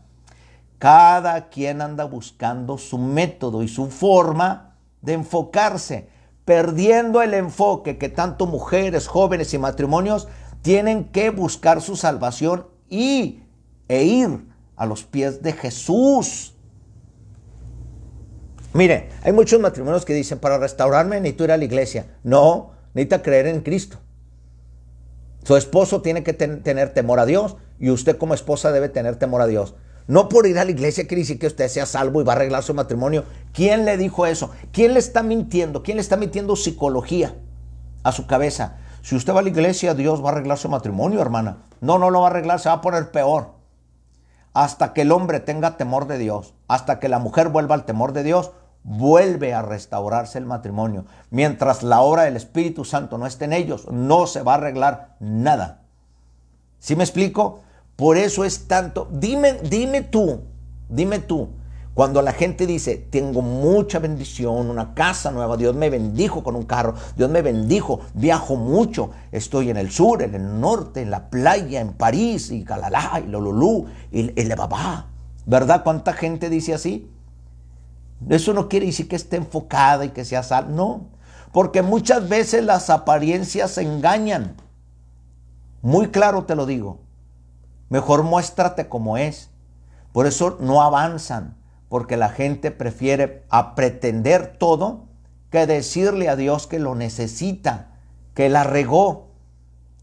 A: Cada quien anda buscando su método y su forma de enfocarse, perdiendo el enfoque que tanto mujeres, jóvenes y matrimonios tienen que buscar su salvación y e ir a los pies de Jesús. Mire, hay muchos matrimonios que dicen, para restaurarme necesito ir a la iglesia. No, necesita creer en Cristo. Su esposo tiene que tener temor a Dios y usted como esposa debe tener temor a Dios. No por ir a la iglesia quiere decir que usted sea salvo y va a arreglar su matrimonio. ¿Quién le dijo eso? ¿Quién le está mintiendo? ¿Quién le está metiendo psicología a su cabeza? Si usted va a la iglesia, Dios va a arreglar su matrimonio, hermana. No, no lo va a arreglar, se va a poner peor. hasta que el hombre tenga temor de Dios, hasta que la mujer vuelva al temor de Dios, vuelve a restaurarse el matrimonio. Mientras la obra del Espíritu Santo no esté en ellos, no se va a arreglar nada. ¿Sí me explico? Por eso es tanto. Dime, dime tú, dime tú, cuando la gente dice, tengo mucha bendición, una casa nueva, Dios me bendijo con un carro, Dios me bendijo, viajo mucho, estoy en el sur, en el norte, en la playa, en París, y Calalá, y Lolulú, y el Babá. ¿Verdad? ¿Cuánta gente dice así? Eso no quiere decir que esté enfocada y que sea sal. No, porque muchas veces las apariencias engañan. Muy claro te lo digo. Mejor muéstrate como es. Por eso no avanzan porque la gente prefiere a pretender todo que decirle a Dios que lo necesita, que la regó,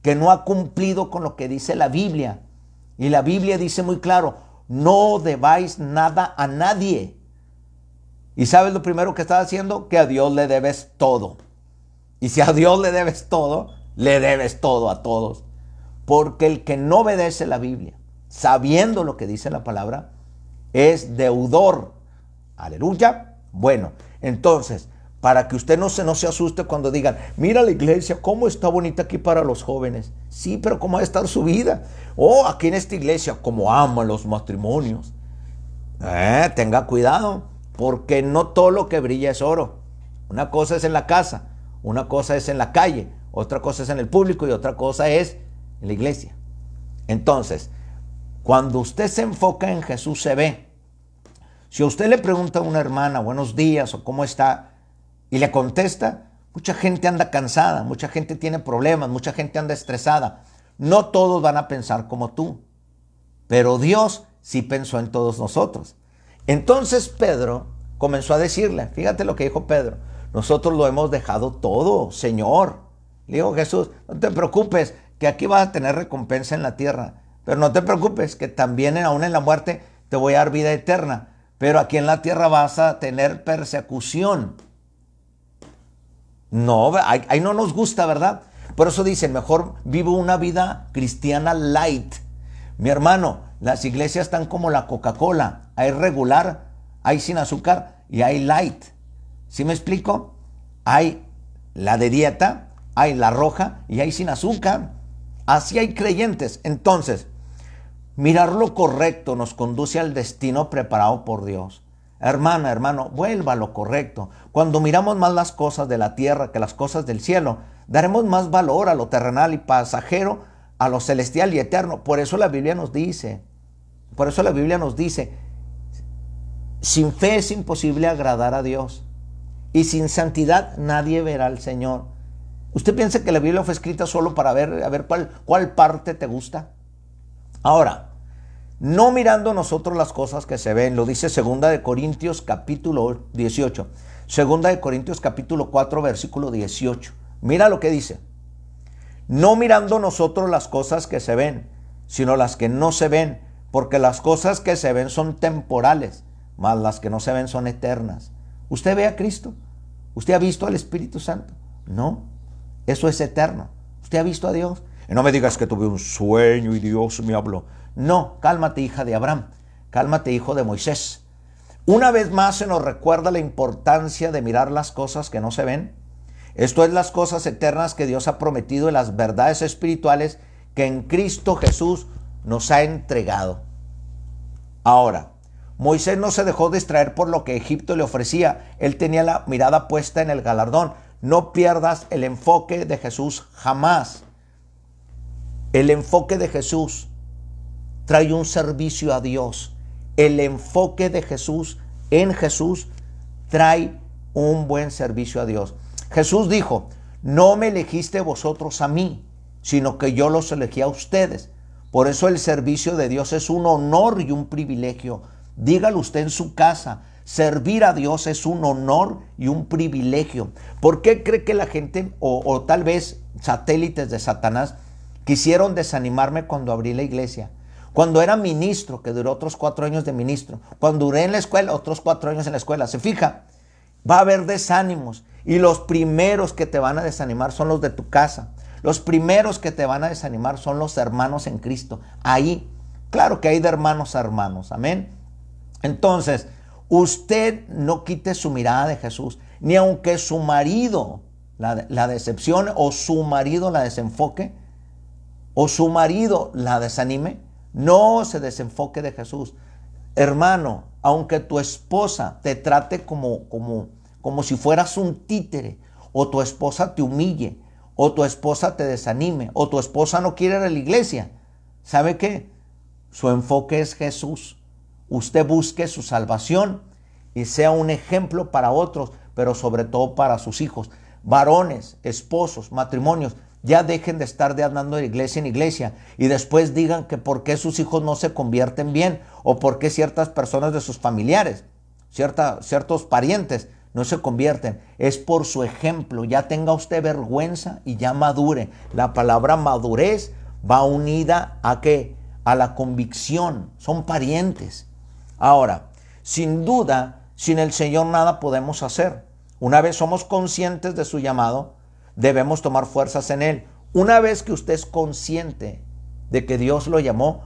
A: que no ha cumplido con lo que dice la Biblia. Y la Biblia dice muy claro, no debáis nada a nadie. ¿Y sabes lo primero que estás haciendo? Que a Dios le debes todo. Y si a Dios le debes todo, le debes todo a todos. Porque el que no obedece la Biblia, sabiendo lo que dice la palabra, es deudor. Aleluya. Bueno, entonces, para que usted no se, no se asuste cuando digan, mira la iglesia, cómo está bonita aquí para los jóvenes. Sí, pero cómo va a estar su vida. Oh, aquí en esta iglesia, cómo aman los matrimonios. Eh, tenga cuidado, porque no todo lo que brilla es oro. Una cosa es en la casa, una cosa es en la calle, otra cosa es en el público y otra cosa es en la iglesia. Entonces, cuando usted se enfoca en Jesús se ve. Si usted le pregunta a una hermana buenos días o cómo está y le contesta, mucha gente anda cansada, mucha gente tiene problemas, mucha gente anda estresada. No todos van a pensar como tú, pero Dios sí pensó en todos nosotros. Entonces Pedro comenzó a decirle, fíjate lo que dijo Pedro, nosotros lo hemos dejado todo, Señor. Le dijo Jesús, no te preocupes, que aquí vas a tener recompensa en la tierra, pero no te preocupes, que también aún en la muerte te voy a dar vida eterna pero aquí en la tierra vas a tener persecución. No, ahí, no nos gusta, ¿verdad? Por eso dicen, mejor vivo una vida cristiana light. Mi hermano, las iglesias están como la Coca-Cola. Hay regular, hay sin azúcar y hay light. ¿Sí me explico? Hay la de dieta, hay la roja y hay sin azúcar. Así hay creyentes. Entonces, Mirar lo correcto nos conduce al destino preparado por Dios. Hermana, hermano, vuelva a lo correcto. Cuando miramos más las cosas de la tierra que las cosas del cielo, daremos más valor a lo terrenal y pasajero, a lo celestial y eterno. Por eso la Biblia nos dice, por eso la Biblia nos dice, sin fe es imposible agradar a Dios. Y sin santidad nadie verá al Señor. ¿Usted piensa que la Biblia fue escrita solo para ver, ver cuál, cuál parte te gusta? Ahora, no mirando nosotros las cosas que se ven, lo dice segunda de Corintios capítulo 18, segunda de Corintios capítulo 4 versículo 18. Mira lo que dice. No mirando nosotros las cosas que se ven, sino las que no se ven, porque las cosas que se ven son temporales, mas las que no se ven son eternas. ¿Usted ve a Cristo? ¿Usted ha visto al Espíritu Santo? No, eso es eterno. ¿Usted ha visto a Dios? Y no me digas que tuve un sueño y Dios me habló. No, cálmate hija de Abraham, cálmate hijo de Moisés. Una vez más se nos recuerda la importancia de mirar las cosas que no se ven. Esto es las cosas eternas que Dios ha prometido y las verdades espirituales que en Cristo Jesús nos ha entregado. Ahora, Moisés no se dejó distraer por lo que Egipto le ofrecía. Él tenía la mirada puesta en el galardón. No pierdas el enfoque de Jesús jamás. El enfoque de Jesús trae un servicio a Dios. El enfoque de Jesús en Jesús trae un buen servicio a Dios. Jesús dijo, no me elegiste vosotros a mí, sino que yo los elegí a ustedes. Por eso el servicio de Dios es un honor y un privilegio. Dígalo usted en su casa. Servir a Dios es un honor y un privilegio. ¿Por qué cree que la gente, o, tal vez satélites de Satanás, Quisieron desanimarme cuando abrí la iglesia. Cuando era ministro, que duró otros cuatro años de ministro. Cuando duré en la escuela, otros cuatro años en la escuela. Se fija, va a haber desánimos. Y los primeros que te van a desanimar son los de tu casa. Los primeros que te van a desanimar son los hermanos en Cristo. Ahí. Claro que hay de hermanos a hermanos, amén. Entonces, usted no quite su mirada de Jesús, ni aunque su marido la, decepcione o su marido la desenfoque o su marido la desanime, no se desenfoque de Jesús. Hermano, aunque tu esposa te trate como, como, como si fueras un títere, o tu esposa te humille, o tu esposa te desanime, o tu esposa no quiere ir a la iglesia, ¿sabe qué? Su enfoque es Jesús. Usted busque su salvación y sea un ejemplo para otros, pero sobre todo para sus hijos. Varones, esposos, matrimonios, ya dejen de estar de andando de iglesia en iglesia y después digan que por qué sus hijos no se convierten bien o por qué ciertas personas de sus familiares, ciertos parientes no se convierten. Es por su ejemplo. Ya tenga usted vergüenza y ya madure. La palabra madurez va unida a qué? A la convicción. Son parientes. Ahora, sin duda, sin el Señor nada podemos hacer. Una vez somos conscientes de su llamado, debemos tomar fuerzas en Él. Una vez que usted es consciente de que Dios lo llamó,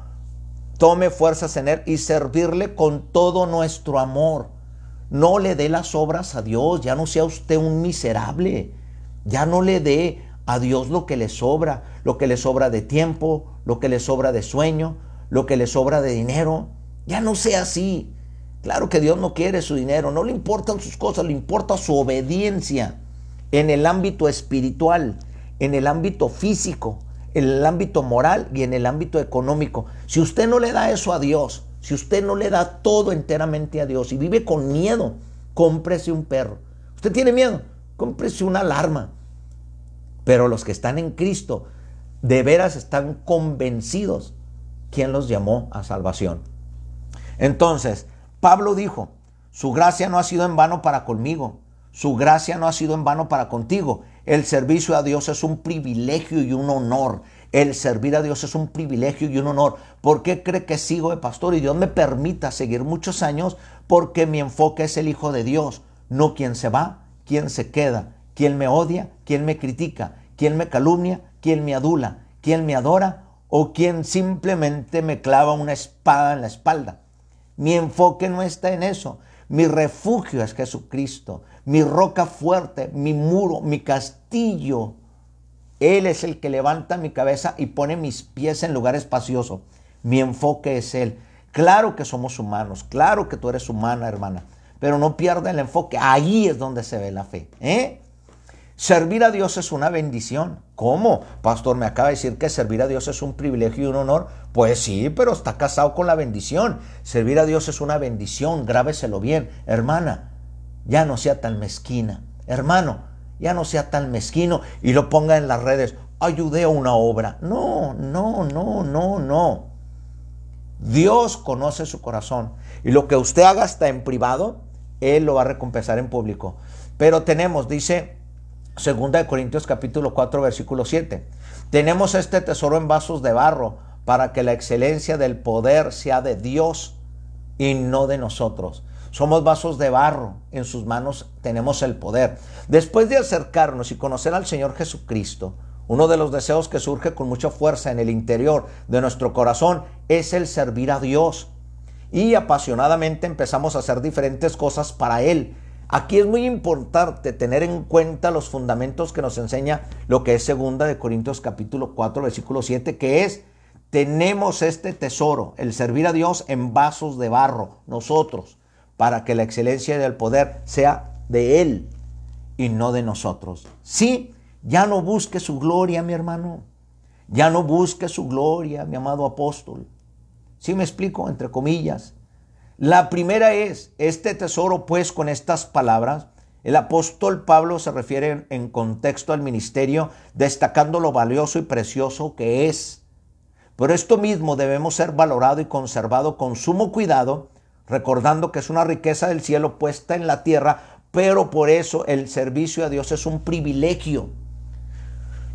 A: tome fuerzas en Él y servirle con todo nuestro amor. No le dé las obras a Dios, ya no sea usted un miserable, ya no le dé a Dios lo que le sobra, lo que le sobra de tiempo, lo que le sobra de sueño, lo que le sobra de dinero. Ya no sea así. Claro que Dios no quiere su dinero, no le importan sus cosas, le importa su obediencia en el ámbito espiritual, en el ámbito físico, en el ámbito moral y en el ámbito económico. Si usted no le da eso a Dios, si usted no le da todo enteramente a Dios y vive con miedo, cómprese un perro. Usted tiene miedo, cómprese una alarma. Pero los que están en Cristo de veras están convencidos quién los llamó a salvación. Entonces, Pablo dijo, su gracia no ha sido en vano para conmigo, su gracia no ha sido en vano para contigo. El servicio a Dios es un privilegio y un honor. El servir a Dios es un privilegio y un honor. ¿Por qué cree que sigo de pastor y Dios me permita seguir muchos años? Porque mi enfoque es el Hijo de Dios, no quien se va, quien se queda, quien me odia, quien me critica, quien me calumnia, quien me adula, quien me adora o quien simplemente me clava una espada en la espalda. Mi enfoque no está en eso. Mi refugio es Jesucristo, mi roca fuerte, mi muro, mi castillo él es el que levanta mi cabeza y pone mis pies en lugar espacioso. Mi enfoque es Él. Claro que somos humanos, claro que tú eres humana, hermana, pero no pierda el enfoque. Ahí es donde se ve la fe. ¿eh? Servir a Dios es una bendición. ¿Cómo? Pastor, me acaba de decir que servir a Dios es un privilegio y un honor. Pues sí, pero está casado con la bendición. Servir a Dios es una bendición, grábeselo bien. Hermana, ya no sea tan mezquina. Hermano, ya no sea tan mezquino y lo ponga en las redes, ayudé a una obra. No, no, no, no, no. Dios conoce su corazón y lo que usted haga hasta en privado, Él lo va a recompensar en público. Pero tenemos, dice 2 Corintios capítulo 4 versículo 7, tenemos este tesoro en vasos de barro para que la excelencia del poder sea de Dios y no de nosotros. Somos vasos de barro, en sus manos tenemos el poder. Después de acercarnos y conocer al Señor Jesucristo, uno de los deseos que surge con mucha fuerza en el interior de nuestro corazón es el servir a Dios. Y apasionadamente empezamos a hacer diferentes cosas para Él. Aquí es muy importante tener en cuenta los fundamentos que nos enseña lo que es segunda de Corintios capítulo 4 versículo 7, que es tenemos este tesoro, el servir a Dios en vasos de barro, nosotros para que la excelencia del poder sea de Él y no de nosotros. Sí, ya no busque su gloria, mi hermano. Ya no busque su gloria, mi amado apóstol. ¿Sí me explico? Entre comillas. La primera es, este tesoro pues con estas palabras, el apóstol Pablo se refiere en contexto al ministerio, destacando lo valioso y precioso que es. Por esto mismo debemos ser valorado y conservado con sumo cuidado, recordando que es una riqueza del cielo puesta en la tierra, pero por eso el servicio a Dios es un privilegio.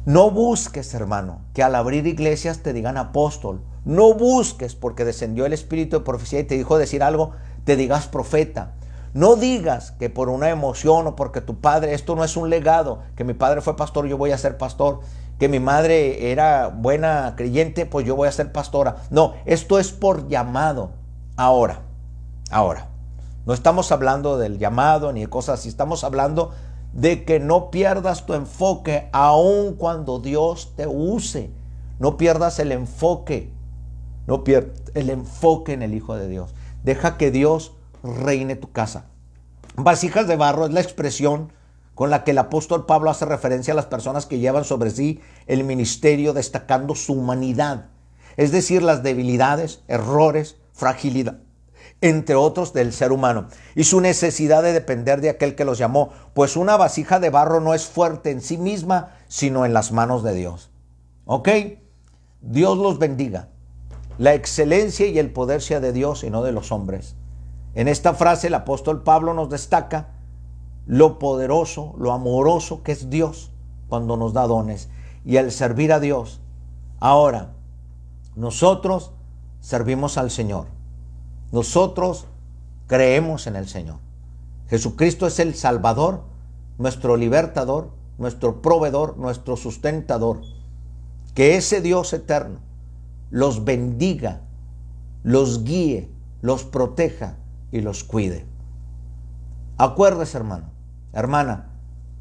A: No busques, hermano, que al abrir iglesias te digan apóstol. No busques porque descendió el espíritu de profecía y te dijo decir algo, te digas profeta. No digas que por una emoción o porque tu padre, esto no es un legado, que mi padre fue pastor, yo voy a ser pastor. que mi madre era buena creyente, pues yo voy a ser pastora. No, esto es por llamado. Ahora, ahora. No estamos hablando del llamado ni de cosas así, estamos hablando de que no pierdas tu enfoque aun cuando Dios te use. No pierdas el enfoque. No pierdas el enfoque en el Hijo de Dios. Deja que Dios reine tu casa. Vasijas de barro es la expresión con la que el apóstol Pablo hace referencia a las personas que llevan sobre sí el ministerio destacando su humanidad, es decir, las debilidades, errores, fragilidad, entre otros del ser humano, y su necesidad de depender de aquel que los llamó, pues una vasija de barro no es fuerte en sí misma, sino en las manos de Dios. ¿Ok? Dios los bendiga. La excelencia y el poder sea de Dios y no de los hombres. En esta frase el apóstol Pablo nos destaca lo poderoso, lo amoroso que es Dios cuando nos da dones y el servir a Dios. Ahora, nosotros servimos al Señor. Nosotros creemos en el Señor. Jesucristo es el Salvador, nuestro libertador, nuestro proveedor, nuestro sustentador. Que ese Dios eterno los bendiga, los guíe, los proteja y los cuide. Acuérdese, hermano, hermana,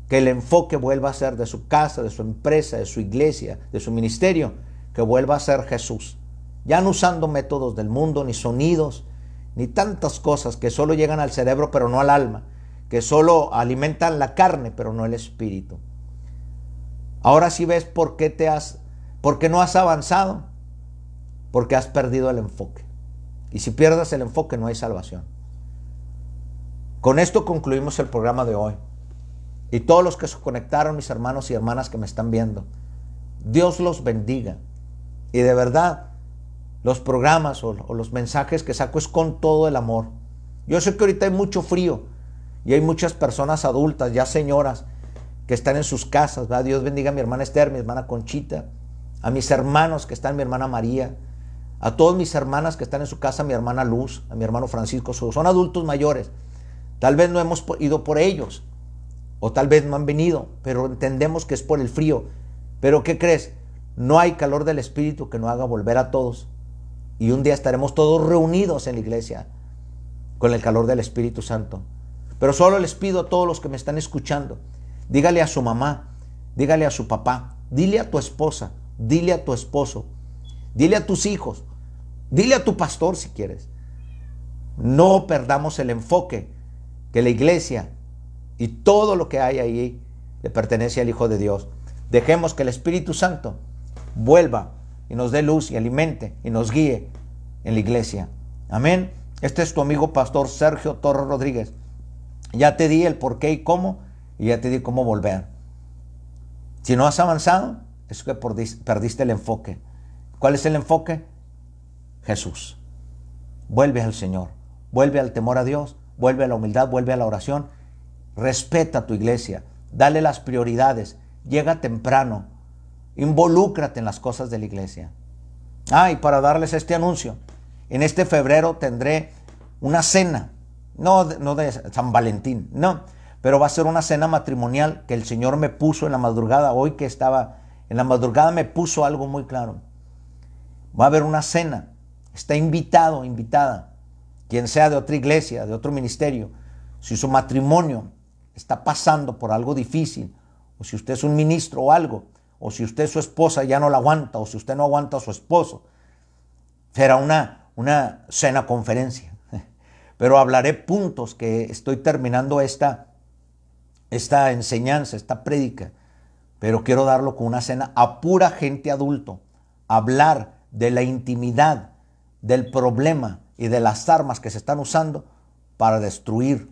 A: que el enfoque vuelva a ser de su casa, de su empresa, de su iglesia, de su ministerio, que vuelva a ser Jesús. Ya no usando métodos del mundo, ni sonidos, ni tantas cosas que solo llegan al cerebro pero no al alma, que solo alimentan la carne pero no el espíritu. Ahora sí ves por qué te has, por qué no has avanzado, porque has perdido el enfoque. Y si pierdes el enfoque no hay salvación. Con esto concluimos el programa de hoy. Y todos los que se conectaron, mis hermanos y hermanas que me están viendo, Dios los bendiga. Y de verdad, los programas o, los mensajes que saco es con todo el amor. Yo sé que ahorita hay mucho frío y hay muchas personas adultas, ya señoras, que están en sus casas. Dios bendiga a mi hermana Esther, mi hermana Conchita, a mis hermanos que están, mi hermana María, a todas mis hermanas que están en su casa, mi hermana Luz, a mi hermano Francisco. Son adultos mayores Tal vez no hemos ido por ellos, o tal vez no han venido, pero entendemos que es por el frío. Pero ¿qué crees? No hay calor del Espíritu que no haga volver a todos. Y un día estaremos todos reunidos en la iglesia con el calor del Espíritu Santo. Pero solo les pido a todos los que me están escuchando, dígale a su mamá, dígale a su papá, dile a tu esposa, dile a tu esposo, dile a tus hijos, dile a tu pastor si quieres. No perdamos el enfoque que la iglesia y todo lo que hay ahí le pertenece al Hijo de Dios. Dejemos que el Espíritu Santo vuelva y nos dé luz y alimente y nos guíe en la iglesia. Amén. Este es tu amigo pastor Sergio Torres Rodríguez. Ya te di el por qué y cómo y ya te di cómo volver. Si no has avanzado, es que perdiste el enfoque. ¿Cuál es el enfoque? Jesús. Vuelve al Señor. Vuelve al temor a Dios vuelve a la humildad, vuelve a la oración, respeta a tu iglesia, dale las prioridades, llega temprano, involúcrate en las cosas de la iglesia. Ah, y para darles este anuncio, en este febrero tendré una cena, no, no de San Valentín, no, pero va a ser una cena matrimonial que el Señor me puso en la madrugada, hoy que estaba en la madrugada me puso algo muy claro. Va a haber una cena, está invitado, invitada quien sea de otra iglesia, de otro ministerio, si su matrimonio está pasando por algo difícil, o si usted es un ministro o algo, o si usted su esposa ya no la aguanta, o si usted no aguanta a su esposo, será una, una cena conferencia. [laughs] Pero hablaré puntos que estoy terminando esta, esta enseñanza, esta prédica, pero quiero darlo con una cena a pura gente adulto, hablar de la intimidad, del problema, y de las armas que se están usando para destruir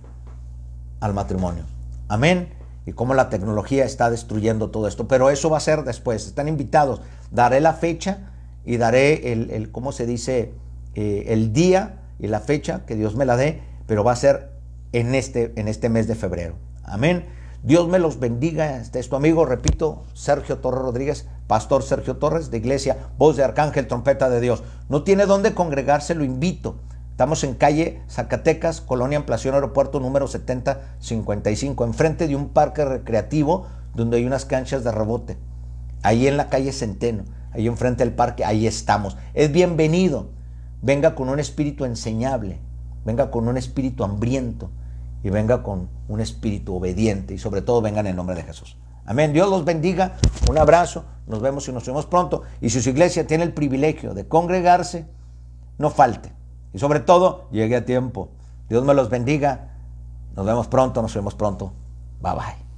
A: al matrimonio. Amén. Y cómo la tecnología está destruyendo todo esto. Pero eso va a ser después. Están invitados. Daré la fecha y daré el, ¿cómo se dice? Eh, el día y la fecha que Dios me la dé. Pero va a ser en este, en este mes de febrero. Amén. Dios me los bendiga. Este es tu amigo, repito, Sergio Torres Rodríguez, pastor Sergio Torres de Iglesia, voz de Arcángel, trompeta de Dios. No tiene dónde congregarse, lo invito. Estamos en calle Zacatecas, Colonia Ampliación Aeropuerto número 7055, enfrente de un parque recreativo donde hay unas canchas de rebote. Ahí en la calle Centeno, ahí enfrente del parque, ahí estamos. Es bienvenido. Venga con un espíritu enseñable, venga con un espíritu hambriento y venga con un espíritu obediente y sobre todo venga en el nombre de Jesús. Amén. Dios los bendiga. Un abrazo. Nos vemos y nos vemos pronto. Y si su iglesia tiene el privilegio de congregarse, no falte. Y sobre todo, llegue a tiempo. Dios me los bendiga. Nos vemos pronto, nos vemos pronto. Bye bye.